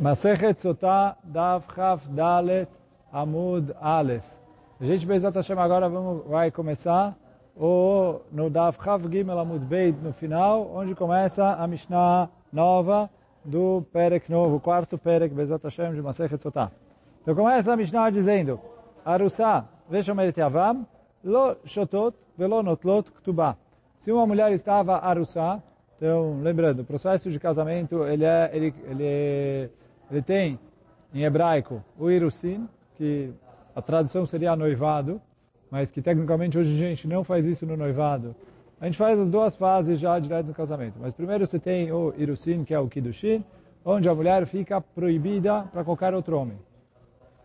Masechet Sotah Dav Chaf Dalet Amud Aleph. A gente, Bezat Hashem, agora vamos, vai começar o, no Dav Chaf Gimel Amud Beit, no final, onde começa a Mishnah nova do Perek novo, quarto Perek, Bezat Hashem, de Masechet Sotah. Então começa a Mishnah dizendo, Arusa, Veshomeret Yavam, Lo Shotot, Velo Notlot Ktubah. Se uma mulher estava Arusa, então, lembrando, o processo de casamento, ele, é, ele, ele, ele tem, em hebraico, o Irusin, que a tradução seria noivado, mas que tecnicamente hoje a gente não faz isso no noivado. A gente faz as duas fases já direto no casamento. Mas primeiro você tem o Irusin, que é o Kiddushin, onde a mulher fica proibida para qualquer outro homem.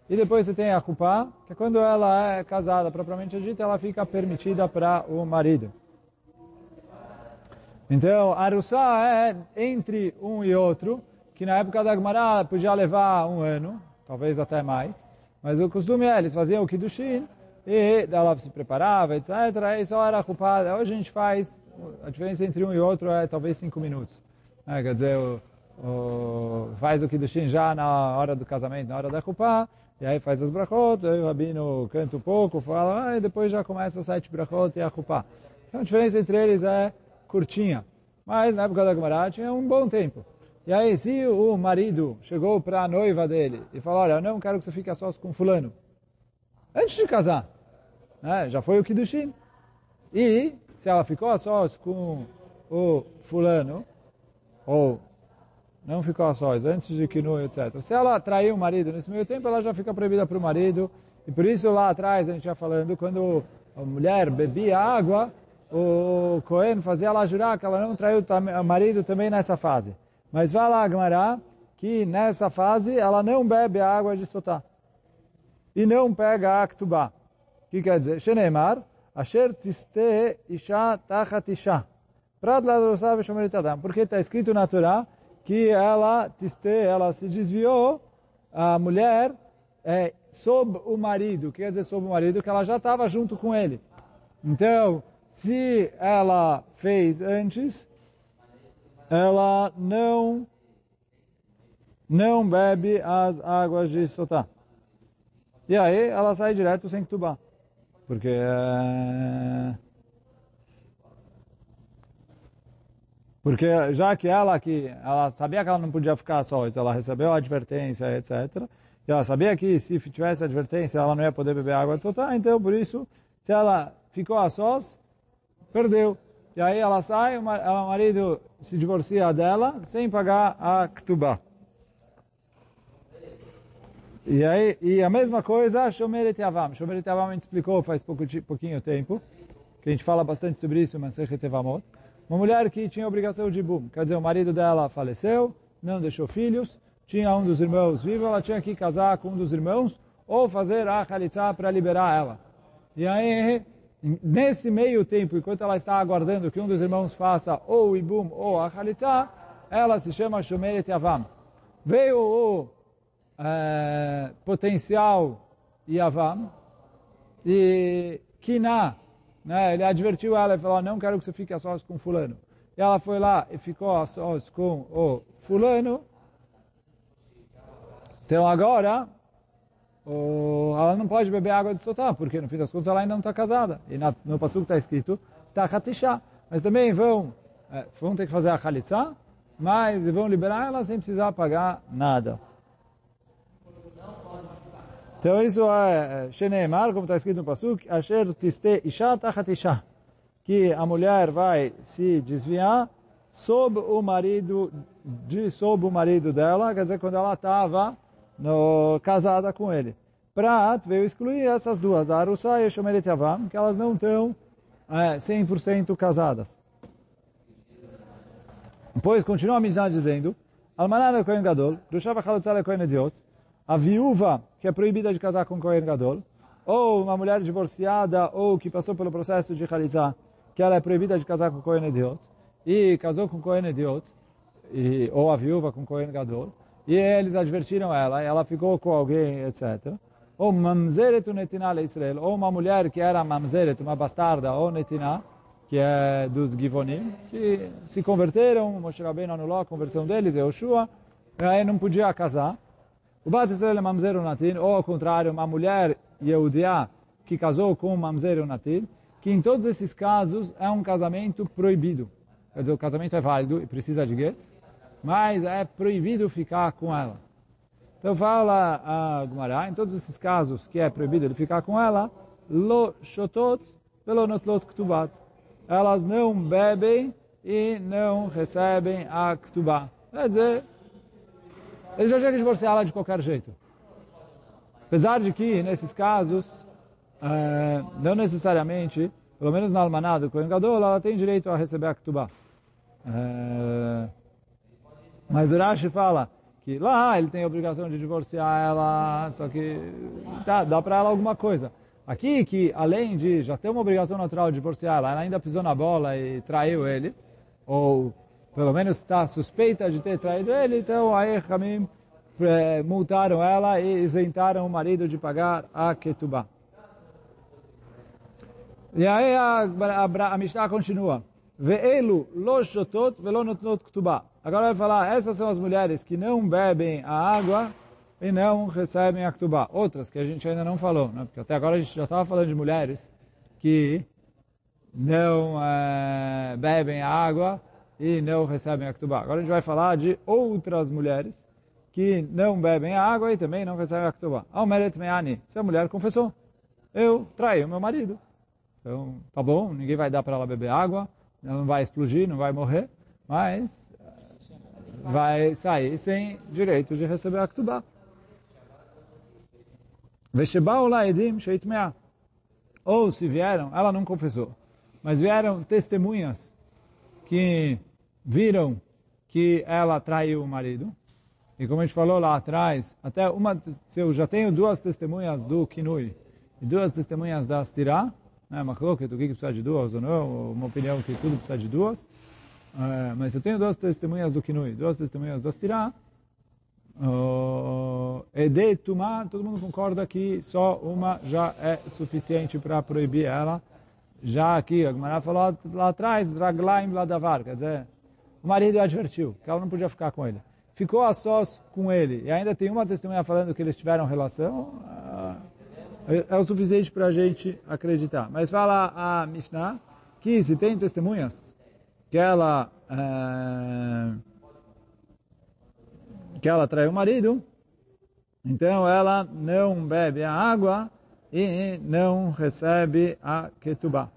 E depois você tem a Kupá, que é quando ela é casada, propriamente dita, ela fica permitida para o marido. Então, a Arussá é entre um e outro, que na época da Gemara podia levar um ano, talvez até mais, mas o costume é, eles faziam o Kiddushin, e ela se preparava, etc. E só era culpada. Hoje a gente faz, a diferença entre um e outro é talvez cinco minutos. É, quer dizer, o, o, faz o Kiddushin já na hora do casamento, na hora da culpa, e aí faz as brachot, aí o rabino canta um pouco, fala, ah, e depois já começa as sete brachot e a culpa. Então a diferença entre eles é curtinha. Mas na época da Gemara tinha um bom tempo. E aí se o marido chegou para a noiva dele e falou, olha, eu não quero que você fique a sós com fulano. Antes de casar. Né? Já foi o Kiddushin. E se ela ficou a sós com o fulano, ou não ficou a sós, antes de Kinu, etc. Se ela traiu o marido nesse meio tempo, ela já fica proibida para o marido. E por isso lá atrás, a gente já falando, quando a mulher bebia água, o Cohen fazia ela jurar que ela não traiu o marido também nessa fase. Mas vai lá, Agmará, que nessa fase ela não bebe a água de Sotá. E não pega a. O que quer dizer? Shenemar, Asher tiste isha tachat isha. Prat ladrosav adam. Porque está escrito na Torá que ela tiste, ela se desviou, a mulher, é, sob o marido. Quer dizer sob o marido? Que ela já estava junto com ele. Então, se ela fez antes, ela não não bebe as águas de Sotá. E aí ela sai direto sem tubar. Porque é... Porque já que ela que ela sabia que ela não podia ficar só, ela recebeu a advertência, etc. E ela sabia que se tivesse advertência ela não ia poder beber água de Sotá, então por isso, se ela ficou a sós, perdeu. E aí ela sai, o marido se divorcia dela sem pagar a Ktubah. E aí, e a mesma coisa, Shomeret Yavam. Shomeret Yavam a gente explicou faz pouco, pouquinho tempo, que a gente fala bastante sobre isso, mas Evamot. Uma mulher que tinha obrigação de boom, quer dizer, o marido dela faleceu, não deixou filhos, tinha um dos irmãos vivo, ela tinha que casar com um dos irmãos, ou fazer a Khalitsa para liberar ela. E aí, nesse meio tempo, enquanto ela está aguardando que um dos irmãos faça ou o Ibum ou a Khalitsa, ela se chama Shomeret Yavam. Veio o é, potencial Yavam, e Kina, né, ele advertiu ela e falou, não quero que você fique a sós com fulano. E ela foi lá e ficou a sós com o fulano. Então agora, ela não pode beber água de sotá, porque no fim das contas ela ainda não está casada. E na, no passuco está escrito, Tachatishá. Mas também vão, é, vão ter que fazer a Khalitsa, mas vão liberar ela sem precisar pagar nada. Então isso é, é Sheneemar, como está escrito no Pasuk, Asher tiste isha tachat isha. Que a mulher vai se desviar sob o marido, de, sob o marido dela, quer dizer, quando ela estava casada com ele. Prat veio excluir essas duas, a Arusa e Shomeret Yavam, que elas não estão é, 100% casadas. Depois continua a Mishnah dizendo, Almanar é Kohen Gadol, Rushava Chalutzal é Kohen Ediot, a viúva que é proibida de casar com Kohen Gadol, ou uma mulher divorciada ou que passou pelo processo de Khalizah, que ela é proibida de casar com Kohen Ediot, e casou com Kohen Ediot, e, ou a viúva com Kohen Gadol, e eles advertiram ela, ela ficou com alguém, etc. Ou mamzeret netina Israel, ou uma mulher que era mamzeret, uma bastarda, ou netina, que é dos Givonim, que se converteram, Moshe Rabbeinu anulou a conversão deles, Yoshua, aí não podia casar. O Bat Israel é Mamzer ou Natin, ou ao contrário, uma mulher Yehudiá que casou com um Mamzer ou Natin, que em todos esses casos é um casamento proibido. Quer dizer, o casamento é válido e precisa de get, mas é proibido ficar com ela. Então fala a Gumará, em todos esses casos que é proibido ele ficar com ela, lo shotot pelo notlot ktubat. Elas não bebem e não recebem a ktubá. Quer dizer, ele já chega a divorciá-la de qualquer jeito. Apesar de que, nesses casos, é, não necessariamente, pelo menos na almaná do Kohen Gadol, ela tem direito a receber a ktubá. É, mas o Rashi fala que lá ele tem a obrigação de divorciar ela, só que tá, dá para ela alguma coisa. Aqui, que além de já ter uma obrigação natural de divorciar ela, ela ainda pisou na bola e traiu ele, ou pelo menos está suspeita de ter traído ele, então aí Ramim eh, multaram ela e isentaram o marido de pagar a ketubá. E aí a, a, a Mishnah continua. Ve'elu lo shotot velo notnot ketubá. Agora vai falar, essas são as mulheres que não bebem a água e não recebem a ketubá. Outras que a gente ainda não falou, né? porque até agora a gente já estava falando de mulheres que não é, bebem a água e não recebem a ketubá. Agora a gente vai falar de outras mulheres que não bebem a água e também não recebem a ketubá. Almeret meani, se mulher confessou, eu traí o meu marido. Então, tá bom, ninguém vai dar para ela beber água, ela não vai explodir, não vai morrer, mas vai sair sem direito de receber a ketubá. Ou se vieram, ela não confessou, mas vieram testemunhas que viram que ela traiu o marido. E como a gente falou lá atrás, até uma, se eu já tenho duas testemunhas do Kinui e duas testemunhas da Astirá, né, Machloket, o que precisa de duas ou não, uma opinião que tudo precisa de duas, uh, mas eu tenho duas testemunhas do Kinui, duas testemunhas da Astirá, uh, e de Tumá, todo mundo concorda que só uma já é suficiente para proibir ela, já aqui, a Gemara falou lá atrás, Draglaim Ladavar, quer dizer, o marido advertiu que ela não podia ficar com ele. Ficou a sós com ele e ainda tem uma testemunha falando que eles tiveram relação, é, é o suficiente para a gente acreditar. Mas fala a Mishnah que se tem testemunhas que ela é, que ela traiu o marido, então ela não bebe a água e não recebe a ketubah.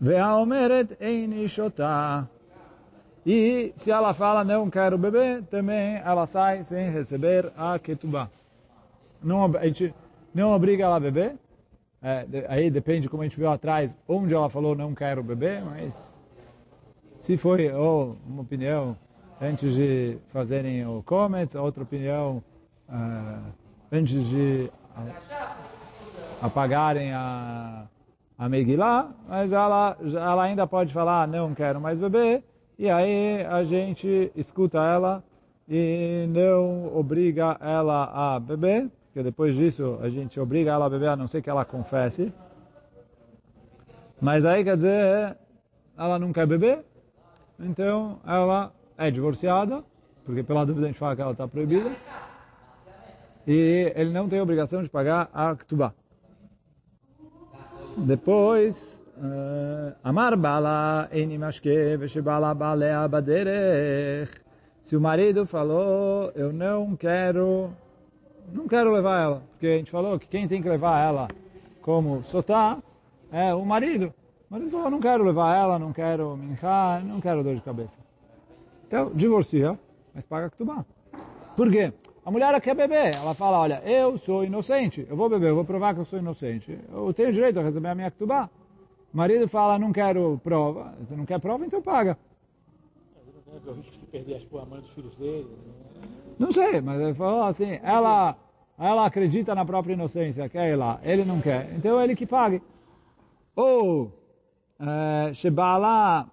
Ve'aomeret eini shotah. E se ela fala não quero beber, também ela sai sem receber a ketubá. Não, a gente não obriga ela a beber. É, aí depende, como a gente viu atrás, onde ela falou não quero beber, mas se foi ou uma opinião antes de fazerem o Comet, outra opinião uh, antes de uh, apagarem a a Megillah, mas ela, ela ainda pode falar, não quero mais beber, e aí a gente escuta ela e não obriga ela a beber, porque depois disso a gente obriga ela a beber, a não ser que ela confesse. Mas aí quer dizer, ela não quer beber, então ela é divorciada, porque pela dúvida a gente fala que ela está proibida, e ele não tem obrigação de pagar a ktubah. Depois, uh, Amar Bala Enimashke Veshebala Balea Baderech. Se o marido falou, eu não quero, não quero levar ela, porque a gente falou que quem tem que levar ela como sotá é o marido. O marido falou, não quero levar ela, não quero minchar, não quero dor de cabeça. Então, divorcia, mas paga ktubá. Por quê? A mulher quer beber. Ela fala, olha, eu sou inocente. Eu vou beber, eu vou provar que eu sou inocente. Eu tenho direito a receber a minha ketubá. O marido fala, não quero prova. Você não quer prova, então paga. o risco de perder a mãe dos filhos dele. Não sei, mas ele falou assim, ela, ela acredita na própria inocência, quer ir lá. Ele não quer. Então é ele que pague. Ou, Shebala,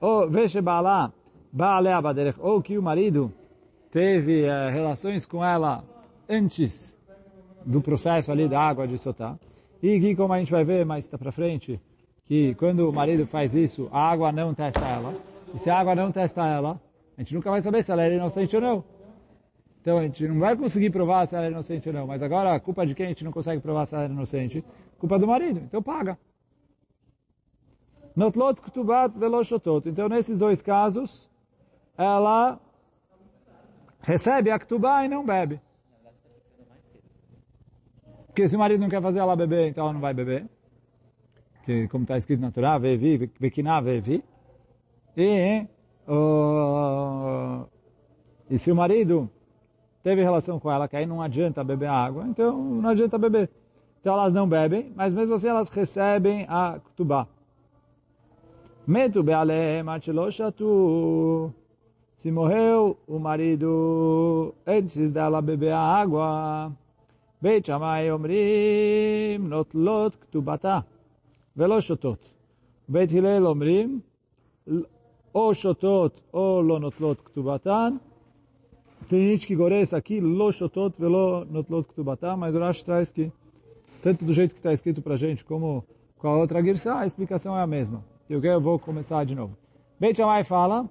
ou, Ve Shebala, Baalea Baderech, ou que o marido teve uh, relações com ela antes do processo ali da água de Sotá. E que, como a gente vai ver mais para frente, que quando o marido faz isso, a água não testa ela. E se a água não testa ela, a gente nunca vai saber se ela é inocente ou não. Então a gente não vai conseguir provar se ela é inocente ou não. Mas agora a culpa de quem a gente não consegue provar se ela é inocente? Culpa do marido. Então paga. Notlot ktubat veloshotot. Então nesses dois casos, ela recebe a ktubá e não bebe. Porque se o marido não quer fazer ela beber, então ela não vai beber. Que, como está escrito na Torá, vevi, vekiná, vevi. E, uh, e se o marido teve relação com ela, que aí não adianta beber água, então não adianta beber. Então elas não bebem, mas mesmo assim elas recebem a ktubá. Metu be'alehem Se morreu o marido antes dela beber a água, Beit Shammai omrim notlot ktubata velo shotot. Beit Hillel omrim או שותות או לא נוטלות כתובתן. Tem gente que goressa aqui, lo shotot velo notlot ktubatan, mas o Rashi traz que, tanto do jeito que está escrito para a gente, como com a outra girsa, a explicação é a mesma. E o que eu vou começar de novo. Beit Shammai fala,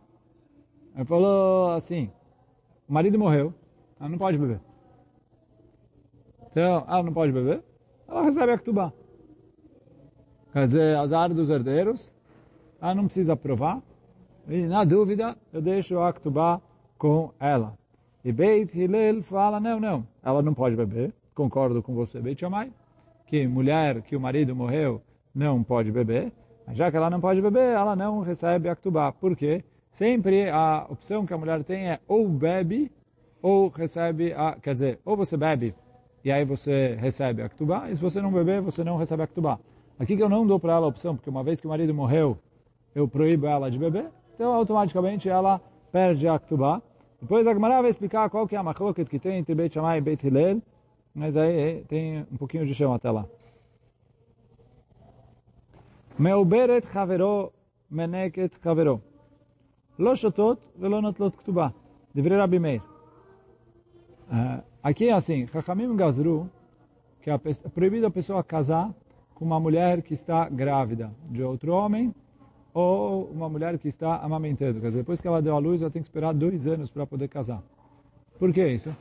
ele falou assim, o marido morreu, ela não pode beber. Então, ela não pode beber, ela recebe a ktubá. Quer dizer, azar dos herdeiros, ela não precisa provar, e na dúvida, eu deixo a ktubá com ela. E Beit Hillel fala, não, não, ela não pode beber, concordo com você, Beit Shammai, que mulher que o marido morreu não pode beber, mas já que ela não pode beber, ela não recebe a. Por quê? Sempre a opção que a mulher tem é ou bebe ou recebe a... Quer dizer, ou você bebe e aí você recebe a e se você não beber, você não recebe a. Aqui que eu não dou para ela a opção, porque uma vez que o marido morreu, eu proíbo ela de beber, então automaticamente ela perde a ktubá. Depois a Gemara vai explicar qual que é a machloket que tem entre Beit Shammai e Beit Hillel, mas aí tem um pouquinho de chão até lá. מעוברת חברו מנקת חברו. לא שותות ולא נוטלות כתובה. דברי רבי מאיר. Aqui é assim, Chachamim Gazru, que é proibido a pessoa casar com uma mulher que está grávida de outro homem ou uma mulher que está amamentando. Quer dizer, depois que ela deu a luz, ela tem que esperar dois anos para poder casar. Por que isso?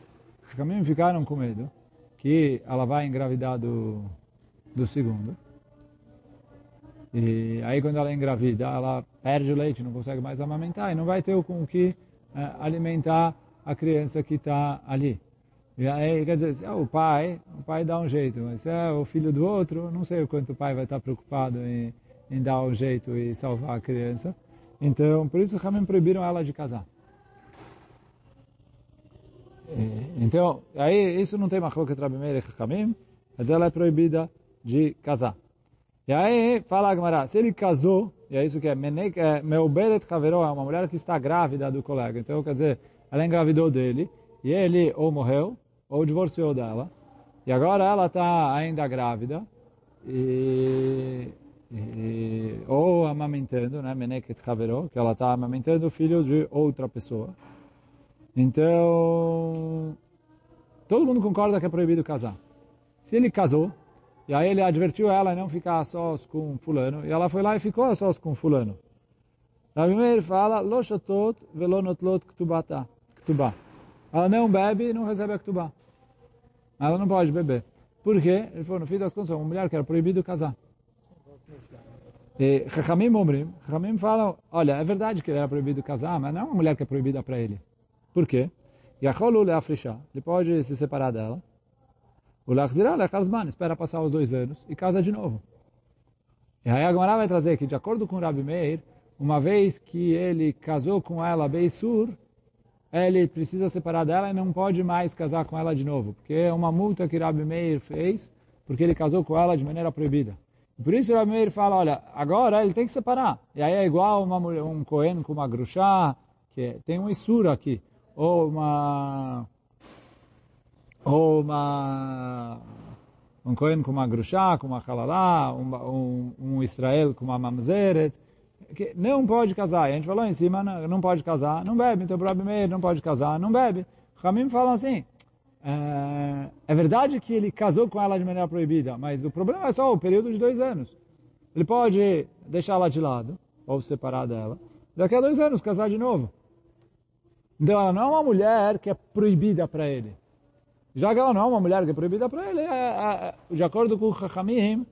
Chachamim ficaram com medo que ela vai engravidar do, do segundo. E aí quando ela engravida, ela perde o leite, não consegue mais amamentar e não vai ter com o que é, alimentar a criança que está ali. E aí, quer dizer, se é o pai, o pai dá um jeito, mas se é o filho do outro, não sei o quanto o pai vai estar preocupado em, em dar um jeito e salvar a criança. Então, por isso, Ramim proibiram ela de casar. Então, aí isso não tem machloket Rabi Meir e Ramim, mas ela é proibida de casar. E aí, fala a Gemara, se ele casou, e é isso que é, é Meuberet Haveró, é uma mulher que está grávida do colega. Então, quer dizer, ela engravidou dele, e ele ou morreu, ou divorciou dela, e agora ela está ainda grávida, e, ou amamentando, né, Meneket Haveró, que ela está amamentando o filho de outra pessoa. Então, todo mundo concorda que é proibido casar. Se ele casou, e aí ele advertiu ela a não ficar sós com fulano. E ela foi lá e ficou sós com fulano. Rabi Meir fala, Lo shotot velo notlot ktubata. Ktubá. Ela não bebe e não recebe a ktubá. Ela não pode beber. Por quê? Ele falou, no fim das contas, uma mulher que era proibido casar. Chachamim Omrim, Chachamim falam, olha, é verdade que ele era proibido casar, mas não é uma mulher que é proibida para ele. Por quê? Yacholu leafrisha. Ele pode se separar dela. O Lachzirah Lechazman, espera passar os dois anos e casa de novo. E aí a Gemara vai trazer que, de acordo com Rabi Meir, uma vez que ele casou com ela Beisur, ele precisa separar dela e não pode mais casar com ela de novo, porque é uma multa que Rabi Meir fez, porque ele casou com ela de maneira proibida. Por isso o Meir fala, olha, agora ele tem que separar. E aí é igual uma, um Cohen com uma gruxá, que tem um Isur aqui, ou uma ou uma, um Cohen com uma grushá, com uma halalá, um, um, um Israel com uma mamzeret, que não pode casar. E a gente falou em cima, não, não pode casar, não bebe. Então, o Meir não pode casar, não bebe. Ramim fala assim, é, é, verdade que ele casou com ela de maneira proibida, mas o problema é só o período de dois anos. ele pode deixá-la de lado, ou separar dela, daqui a dois anos casar de novo. Então ela não é uma mulher que é proibida para ele. Já que ela não é uma mulher que é proibida para ele, é, é, é, de acordo com o Chachamim,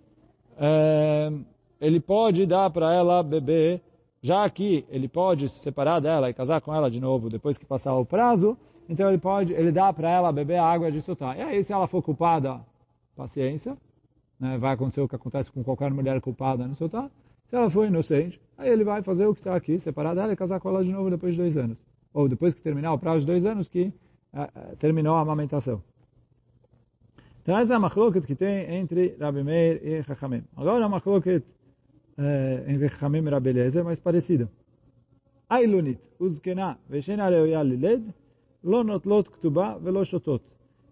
é, ele pode dar para ela beber, já que ele pode se separar dela e casar com ela de novo depois que passar o prazo, então ele pode, ele dá para ela beber água de soltar. E aí se ela for culpada, paciência, né, vai acontecer o que acontece com qualquer mulher culpada no soltar. Se ela for inocente, aí ele vai fazer o que está aqui, separar dela e casar com ela de novo depois de dois anos. Ou depois que terminar o prazo de dois anos que uh, terminou a amamentação. Então essa é a machloket que tem entre Rabi Meir e Chachamim. Agora a machloket uh, entre Chachamim e Rabi Eliezer é mais parecida. Ailunit, uzkena, veshena reoya liled, lo notlot ktuba velo shotot.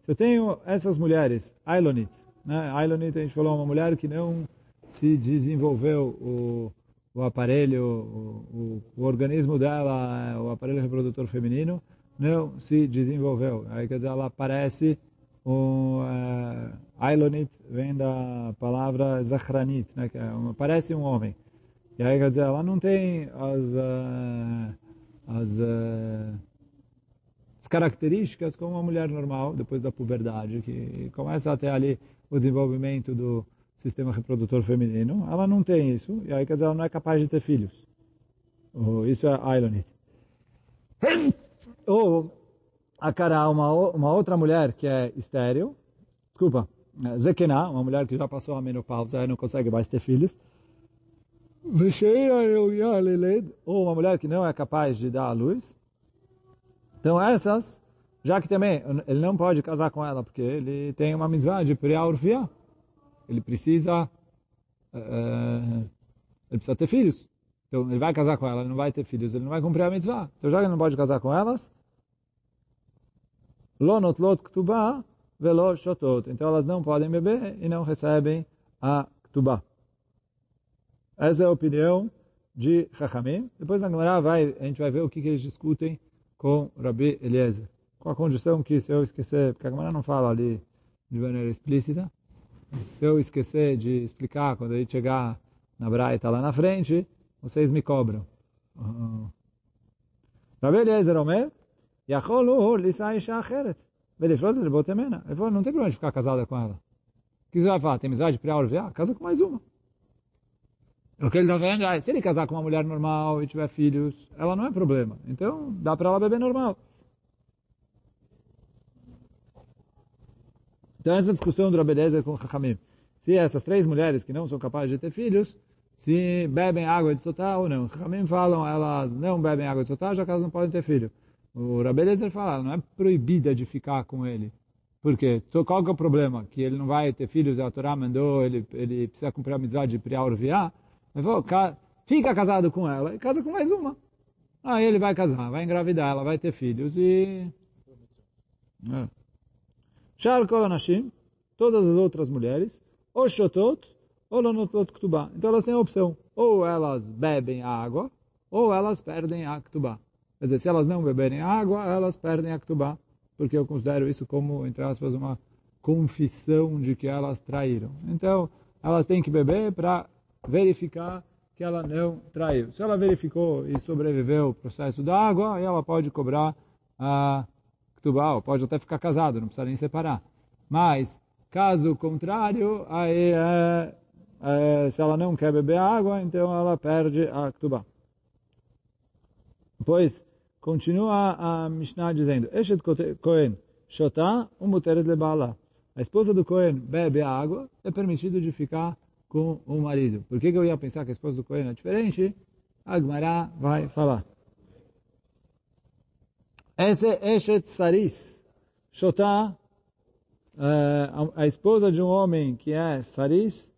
Se eu tenho essas mulheres, Ailonit, né? Ailonit a gente falou uma mulher que não se desenvolveu o, o aparelho, o, o, o, organismo dela, o aparelho reprodutor feminino, não se desenvolveu. Aí quer dizer, ela parece o uh, Ailonit vem da palavra Zachranit, né, que é uma, parece um homem. E aí quer dizer, ela não tem as, uh, as, uh, as características como uma mulher normal, depois da puberdade, que começa a ter ali o desenvolvimento do sistema reprodutor feminino. Ela não tem isso, e aí quer dizer, ela não é capaz de ter filhos. Isso é Ailonit. Ou a cara uma, uma outra mulher que é estéril, desculpa, é, Zekená, uma mulher que já passou a menopausa e não consegue mais ter filhos, ou uma mulher que não é capaz de dar à luz. Então essas, já que também ele não pode casar com ela, porque ele tem uma mitzvah de Priya Ele precisa, uh, ele precisa ter filhos. Então ele vai casar com ela, ele não vai ter filhos, ele não vai cumprir a mitzvah. Então já que ele não pode casar com elas, lo notlot ktubah velo shotot. Então elas não podem beber e não recebem a ktubah. Essa é a opinião de Chachamim. Depois na Gemara vai, a gente vai ver o que, que eles discutem com Rabi Eliezer. Com a condição que se eu esquecer, porque a Gemara não fala ali de maneira explícita, se eu esquecer de explicar quando ele chegar na Braita lá na frente, vocês me cobram. Ah. Rabi Eliezer Omer, Yachol Uhur Sha'cheret. Isha Acheret. Ele falou, não tem problema de ficar casada com ela. O que você vai falar? Tem amizade para Orveá? Casa com mais uma. O que ele está falando é, se ele casar com uma mulher normal e tiver filhos, ela não é problema. Então, dá para ela beber normal. Então, essa discussão do Rabeleza com Chachamim. Se essas três mulheres que não são capazes de ter filhos, se bebem água de sotá ou não. Chachamim falam, elas não bebem água de sotá, já que elas não podem ter filho. O Rabelezer fala, não é proibida de ficar com ele. Por quê? Então, qual que é o problema? Que ele não vai ter filhos, a Torá mandou, ele, ele precisa cumprir a amizade de Priá Ele falou, fica casado com ela e casa com mais uma. Aí ele vai casar, vai engravidar, ela vai ter filhos e... Shar é. todas as outras mulheres, ou shotot, ou lonotot ktubá. Então elas têm a opção, ou elas bebem a água, ou elas perdem a ktubá. Quer dizer, se elas não beberem água, elas perdem a ktubá, porque eu considero isso como, entre aspas, uma confissão de que elas traíram. Então, elas têm que beber para verificar que ela não traiu. Se ela verificou e sobreviveu o processo da água, aí ela pode cobrar a ktubá, pode até ficar casado, não precisa nem separar. Mas, caso contrário, aí é, é, se ela não quer beber água, então ela perde a ktubá. Depois, Continua a Mishnah dizendo, Eshet Kohen shotá umuteret lebala. A esposa do Cohen bebe a água, é permitido de ficar com o marido. Por que, que eu ia pensar que a esposa do Cohen é diferente? Agmará vai falar. Esse é Eshet Saris. shota eh, a esposa de um homem que é Saris,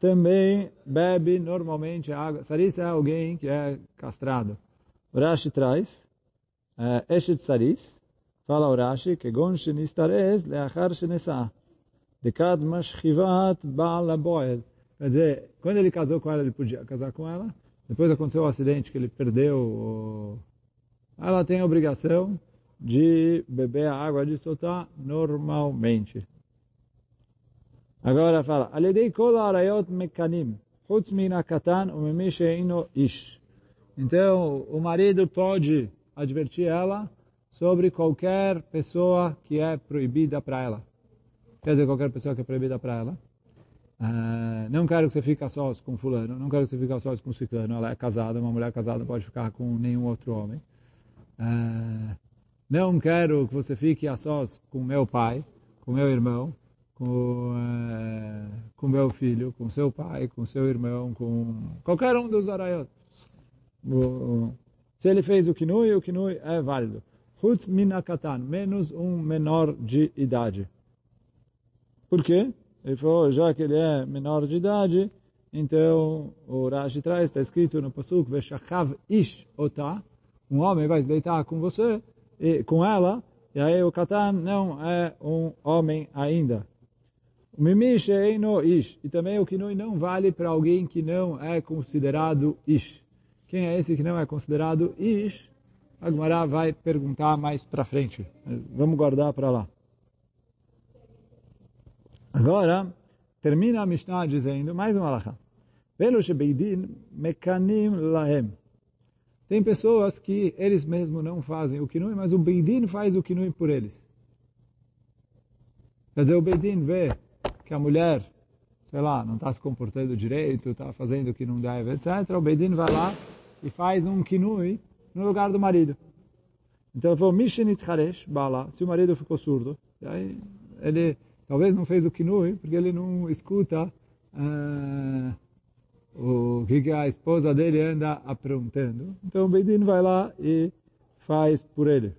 também bebe normalmente água. Saris é alguém que é castrado. Urashi traz, eh, Eshet Saris, fala Urashi, que gon shenistares leachar shenesah. Dekad mashchivat ba'al aboel. Quer dizer, quando ele casou com ela, ele podia casar com ela. Depois aconteceu o um acidente que ele perdeu. Ela tem a obrigação de beber a água de soltar normalmente. Agora fala, Aledei kol arayot mekanim, Chutz min akatan umemi she'ino ish. Então, o marido pode advertir ela sobre qualquer pessoa que é proibida para ela. Quer dizer, qualquer pessoa que é proibida para ela. Uh, não quero que você fique sós com fulano, não quero que você fique sós com ciclano. Ela é casada, uma mulher casada pode ficar com nenhum outro homem. Uh, não quero que você fique a sós com meu pai, com meu irmão, com, uh, com meu filho, com seu pai, com seu irmão, com qualquer um dos arayot. Se ele fez o kinui, o kinui é válido. Chutz minakatan, menos um menor de idade. Por quê? Ele falou, já que ele é menor de idade, então o Rashi traz, está escrito no Pasuk, Veshachav ish otah, um homem vai se deitar com você, e, com ela, e aí o Katan não é um homem ainda. O Mimish é no ish, e também o Kinui não vale para alguém que não é considerado ish. Quem é esse que não é considerado ish? A Gemara vai perguntar mais para frente. Vamos guardar para lá. Agora, termina a Mishnah dizendo, mais uma alahá. Mekanim lahem. Tem pessoas que eles mesmos não fazem o kinui, mas o Beidin faz o kinui por eles. Quer dizer, o Beidin vê que a mulher, sei lá, não está se comportando direito, está fazendo o que não deve, etc. O Beidin vai lá e faz um kinui no lugar do marido. Então ele falou, Mishinit Haresh, Bala, se o marido ficou surdo, aí ele talvez não fez o kinui, porque ele não escuta uh, o que, a esposa dele anda aprontando. Então o Beidin vai lá e faz por ele.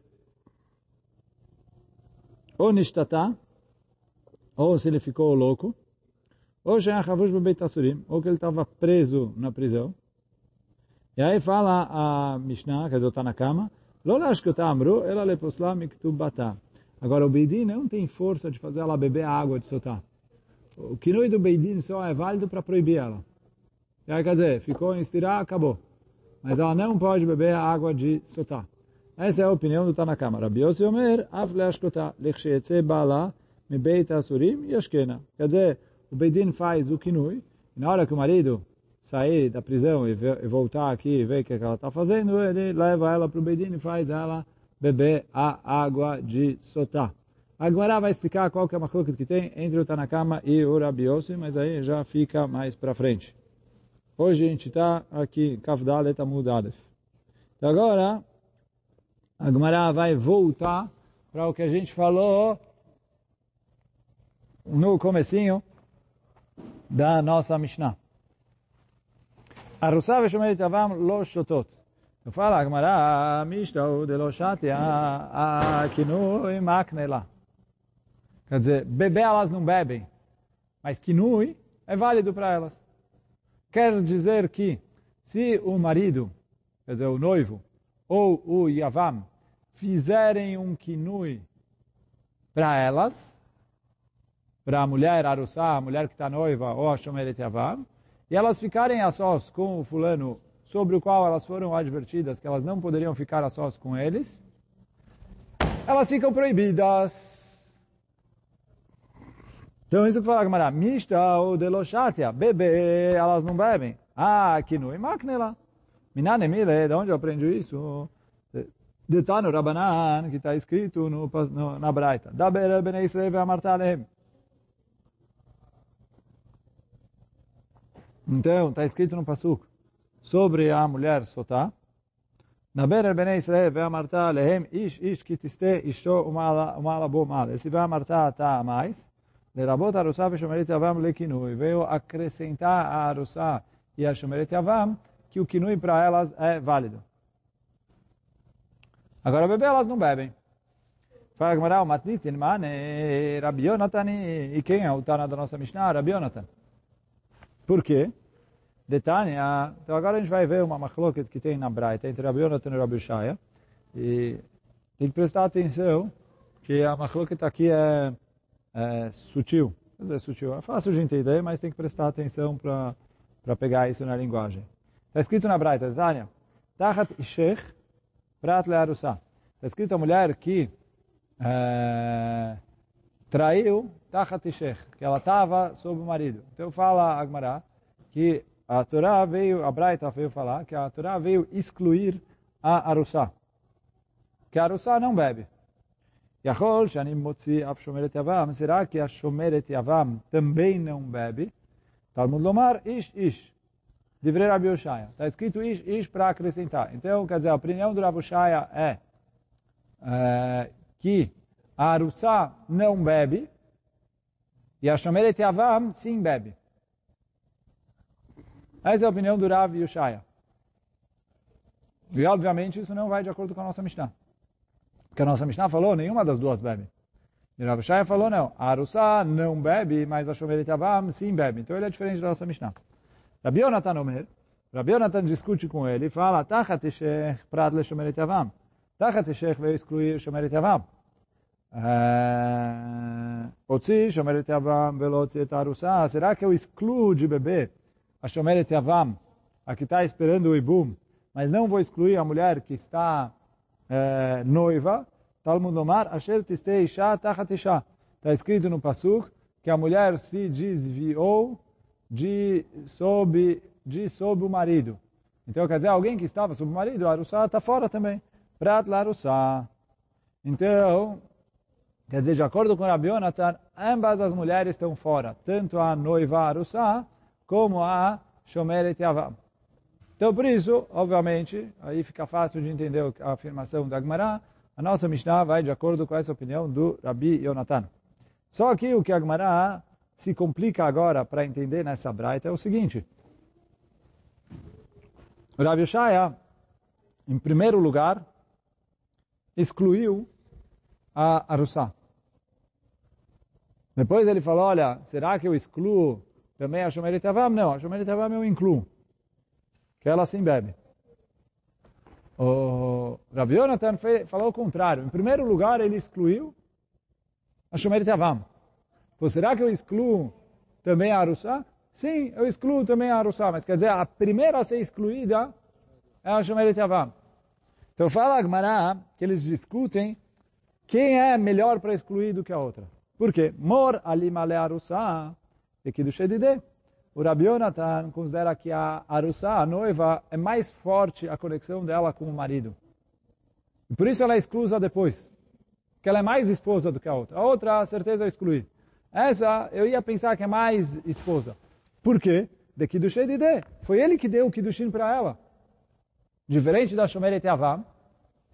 Ou nishtata, ou se ele ficou louco, ou she'achavush bebeit asurim, ou que ele estava preso na prisão. E aí fala a Mishnah, quer dizer, está na cama, lo lashkota amru, ela leposla miktubata. Agora o Beidin não tem força de fazer ela beber a água de Sotá. O kinui do Beidin só é válido para proibir ela. Aí, quer dizer, ficou em estirar, acabou. Mas ela não pode beber a água de Sotá. Essa é a opinião do Tanakama. Rabi Yossi bala, yashkena. Quer dizer, o Beidin faz o kinui, e na hora que o marido sair da prisão e, voltar aqui e ver o que ela está fazendo, ele leva ela para o Beidin e faz ela beber a água de Sotá. Agora vai explicar qual que é a macluca que tem entre o Tanakama e o Rabi Yossi, mas aí já fica mais para frente. Hoje a gente está aqui, Kafdalet Amud Adef. Então agora, a Gemara vai voltar para o que a gente falou no comecinho da nossa Mishnah. Arusá v'shomeret avam lo shotot. Eu falo, a Gemara, Mishtau de lo shatia, a kinui maknela. Quer dizer, beber elas não bebem, mas kinui é válido para elas. Quer dizer que se o marido, quer dizer, o noivo, ou o Yavam, fizerem um kinui para elas, para a mulher Arussá, a mulher que está noiva, ou a Shomeret Yavam, e elas ficarem a sós com o fulano sobre o qual elas foram advertidas que elas não poderiam ficar a sós com eles, elas ficam proibidas. Então isso que fala a Gemara, mista ou deloshatia, beber, elas não bebem. Ah, aqui no imaknela. Minane mile, de onde eu aprendi isso? De tá no Rabanan, que está escrito no, no, na Braita. Daber bnei Israel ve'amartalem. Então, está escrito no Pasuk sobre a mulher Sotá. Daber bnei Israel ve'amartalem, ish ish ki tiste isho umala bo mal. Esse ve'amarta está a mais. לרבות ארוסה ושומרת יבם לכינוי, veio acrescentar a arussá e a shomeret yavam, que o kinui para elas é válido. Agora beber elas não bebem. Fala Gmará, o matnitin mane, Rabi Yonatan, e quem é o Tana da nossa Mishnah? Rabi Yonatan. Por quê? Detânia, então agora a gente vai ver uma machloket que tem na Braita, entre Rabi Yonatan e Rabi Shaya, e tem que prestar atenção que a machloket aqui é é, sutil. Dizer, sutil. É fácil de entender, mas tem que prestar atenção para pegar isso na linguagem. Está escrito na Braita, Tânia, Tachat Ishech Prat Learussá. Está escrito a mulher que é, traiu Tachat Ishech, que ela estava sob o marido. Então fala Agmará que a Torá veio, a Braita veio falar que a Torá veio excluir a Arussá. Que a Arussá não bebe. Yachol, Shanim Motzi, Af Shomeret Yavam. Será que a Shomeret Yavam também não bebe? Talmud Lomar, Ish, Ish. Divrei Rabi Oshaya. Está escrito Ish, Ish para acrescentar. Então, quer dizer, a opinião do Rabi Oshaya é, é que a Arussá não bebe e a Shomeret Yavam sim bebe. Essa é a opinião do Rav Yushaya. E obviamente isso não vai de acordo com a nossa Mishnah. Porque a nossa Mishnah falou, nenhuma das duas bebe. E Rav Yushaya falou, não, a Arussá não bebe, mas a Shomeret Yavam sim bebe. Então ele é diferente da nossa Mishnah. Rabi Yonatan Omer, Rabi Yonatan discute com ele e fala, Tachat Eshech prat le Shomeret Yavam. Tachat Eshech veio excluir Shomeret Yavam. Otzi Shomeret Yavam velo. Será que eu excluo de beber a Shomeret Yavam, a que está esperando o Ibum, mas não vou excluir a mulher que está é, noiva, Talmud Omar, Asher Tistei Isha Tachat Isha. Está escrito no Pasuk que a mulher se desviou de sob, de sob o marido. Então, quer dizer, alguém que estava sob o marido, Arussá está fora também. Prat la Arussá. Então, quer dizer, de acordo com Rabi Yonatan, ambas as mulheres estão fora, tanto a noiva Arussá, como a Shomeret Yavam. Então, por isso, obviamente, aí fica fácil de entender a afirmação da Gemara, a nossa Mishnah vai de acordo com essa opinião do Rabi Yonatan. Só que o que a Gemara se complica agora para entender nessa braita é o seguinte. O Rabi Shaya, em primeiro lugar, excluiu a Arussá. Depois ele falou, olha, será que eu excluo também a Shomeret Avam? Não, a Shomeret Avam eu incluo. Que ela sim bebe. O Rabi Yonatan falou o contrário. Em primeiro lugar, ele excluiu a Shomeret Avam. Será que eu excluo também a Arussá? Sim, eu excluo também a Arussá. Mas quer dizer, a primeira a ser excluída é a Shomeret Avam. Então fala a Gemara que eles discutem quem é melhor para excluir do que a outra. Por quê? Mor alimale Arussá e Kiddush Edideh. O Rabi Yonatan considera que a Arussá, a noiva, é mais forte a conexão dela com o marido. E por isso ela é exclusa depois. Porque ela é mais esposa do que a outra. A outra, certeza, eu excluí. Essa, eu ia pensar que é mais esposa. Por quê? De Kiddush Edideh. Foi ele que deu o Kiddushin para ela. Diferente da Shomeret Yavam,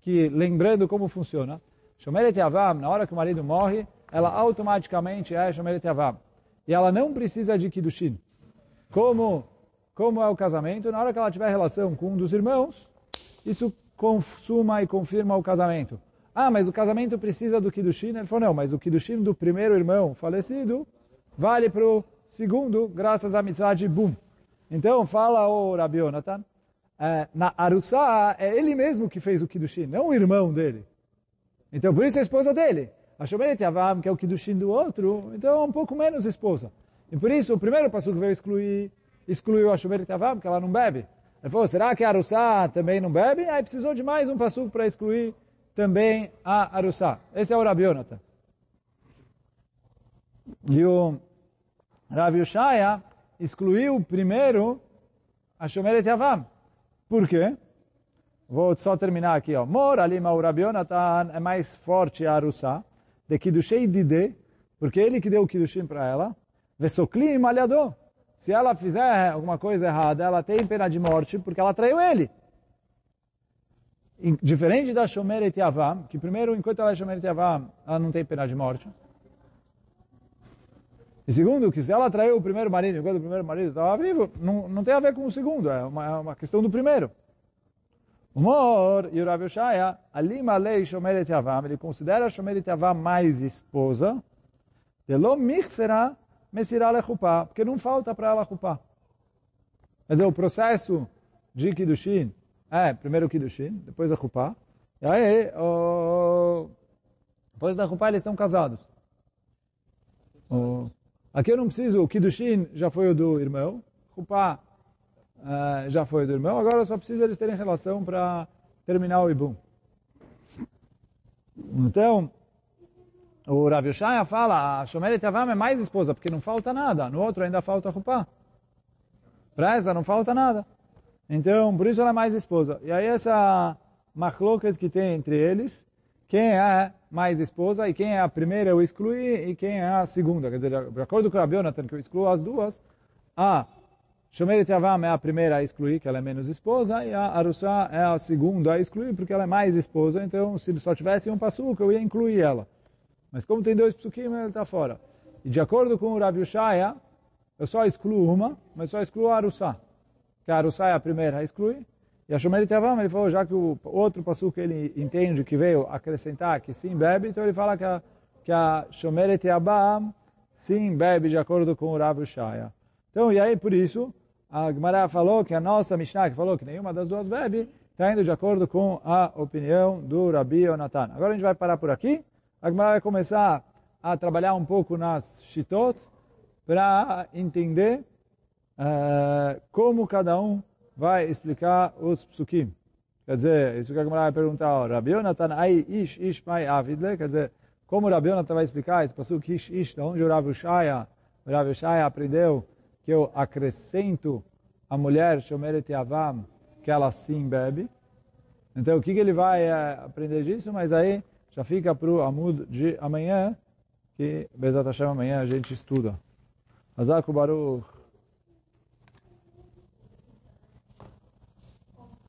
que lembrando como funciona, Shomeret Yavam, na hora que o marido morre, ela automaticamente é Shomeret Yavam. E ela não precisa de Kiddushin. Como, como é o casamento, na hora que ela tiver relação com um dos irmãos, isso consuma e confirma o casamento. Ah, mas o casamento precisa do Kiddushin? Ele falou, não, mas o Kiddushin do primeiro irmão falecido vale para o segundo, graças à mitzvah de Bum. Então, fala o Rabi Yonatan, é, na Arussá, é ele mesmo que fez o Kiddushin, não o irmão dele. Então, por isso é a esposa dele. A Shomeret Yavam, que é o Kiddushin do outro, então é um pouco menos esposa. E por isso, o primeiro passo que veio excluir, excluiu a Shomeret Yavam, porque ela não bebe. Ele falou, será que a Arussá também não bebe? Aí precisou de mais um passo para excluir também a Arussá. Esse é o Rabi Yonatan. E o Rabi Ushaya excluiu primeiro a Shomeret Yavam. Por quê? Vou só terminar aqui. Ó. Mor alima o Rabi é mais forte a Arussá de Kiddushei Dide, porque ele que deu o Kiddushin para ela. Vesokli malhador. Se ela fizer alguma coisa errada, ela tem pena de morte porque ela traiu ele. Diferente da Shomeret Yavam, que primeiro, enquanto ela é Shomeret Yavam, ela não tem pena de morte. E segundo, que se ela traiu o primeiro marido enquanto o primeiro marido estava vivo, não, não tem a ver com o segundo, é uma, é uma questão do primeiro. Mor e Rav Yoshaya, Lei Shomeret Yavam, ele considera Shomeret Yavam mais esposa, de lo michsera mesirá lechupá, porque não falta para ela chupá. Quer dizer, o processo de Kiddushin é primeiro o Kiddushin, depois a chupá, e aí, depois da chupá eles estão casados. Aqui eu não preciso, o Kiddushin já foi o do irmão, chupá uh, já foi do irmão, agora só precisa eles terem relação para terminar o Ibum. Então, o Rav Yoshaya fala, a Shomeret Yavam é mais esposa, porque não falta nada, no outro ainda falta Rupá. Para essa não falta nada. Então, por isso ela é mais esposa. E aí essa machloket que tem entre eles, quem é mais esposa e quem é a primeira eu excluí e quem é a segunda. Quer dizer, de acordo com o Rabi Yonatan, que eu excluo as duas, a Shomeret Yavam é a primeira a excluir, que ela é menos esposa, e a Arussá é a segunda a excluir, porque ela é mais esposa. Então, se só tivesse um passuco, eu ia incluir ela. Mas como tem dois psukim, ela está fora. E de acordo com o Rav Yushaya, eu só excluo uma, mas só excluo a Arussá. Que a Arussá é a primeira a excluir. E a Shomeret Yavam, ele falou, já que o outro passuco ele entende que veio acrescentar que sim bebe, então ele fala que a, que a sim bebe de acordo com o Rav Yushaya. Então, e aí por isso, a Gemara falou que a nossa Mishnah, que falou que nenhuma das duas bebe, está indo de acordo com a opinião do Rabi Onatan. Agora a gente vai parar por aqui. A Gemara vai começar a trabalhar um pouco nas shitot para entender uh, como cada um vai explicar os psukim. Quer dizer, isso que a Gemara vai perguntar, ó, Rabi Onatan, ai ish ish mai avidle, quer dizer, como o Rabi Onatan vai explicar esse pasuk ish ish, de onde o Rav Ushaya, o Rav Ushaya aprendeu que eu acrescento a mulher Shomeret Yavam, que ela sim bebe. Então, o que, que ele vai uh, aprender disso? Mas aí já fica para o Amud de amanhã, que Bezat Hashem amanhã a gente estuda. Azaku Baruch.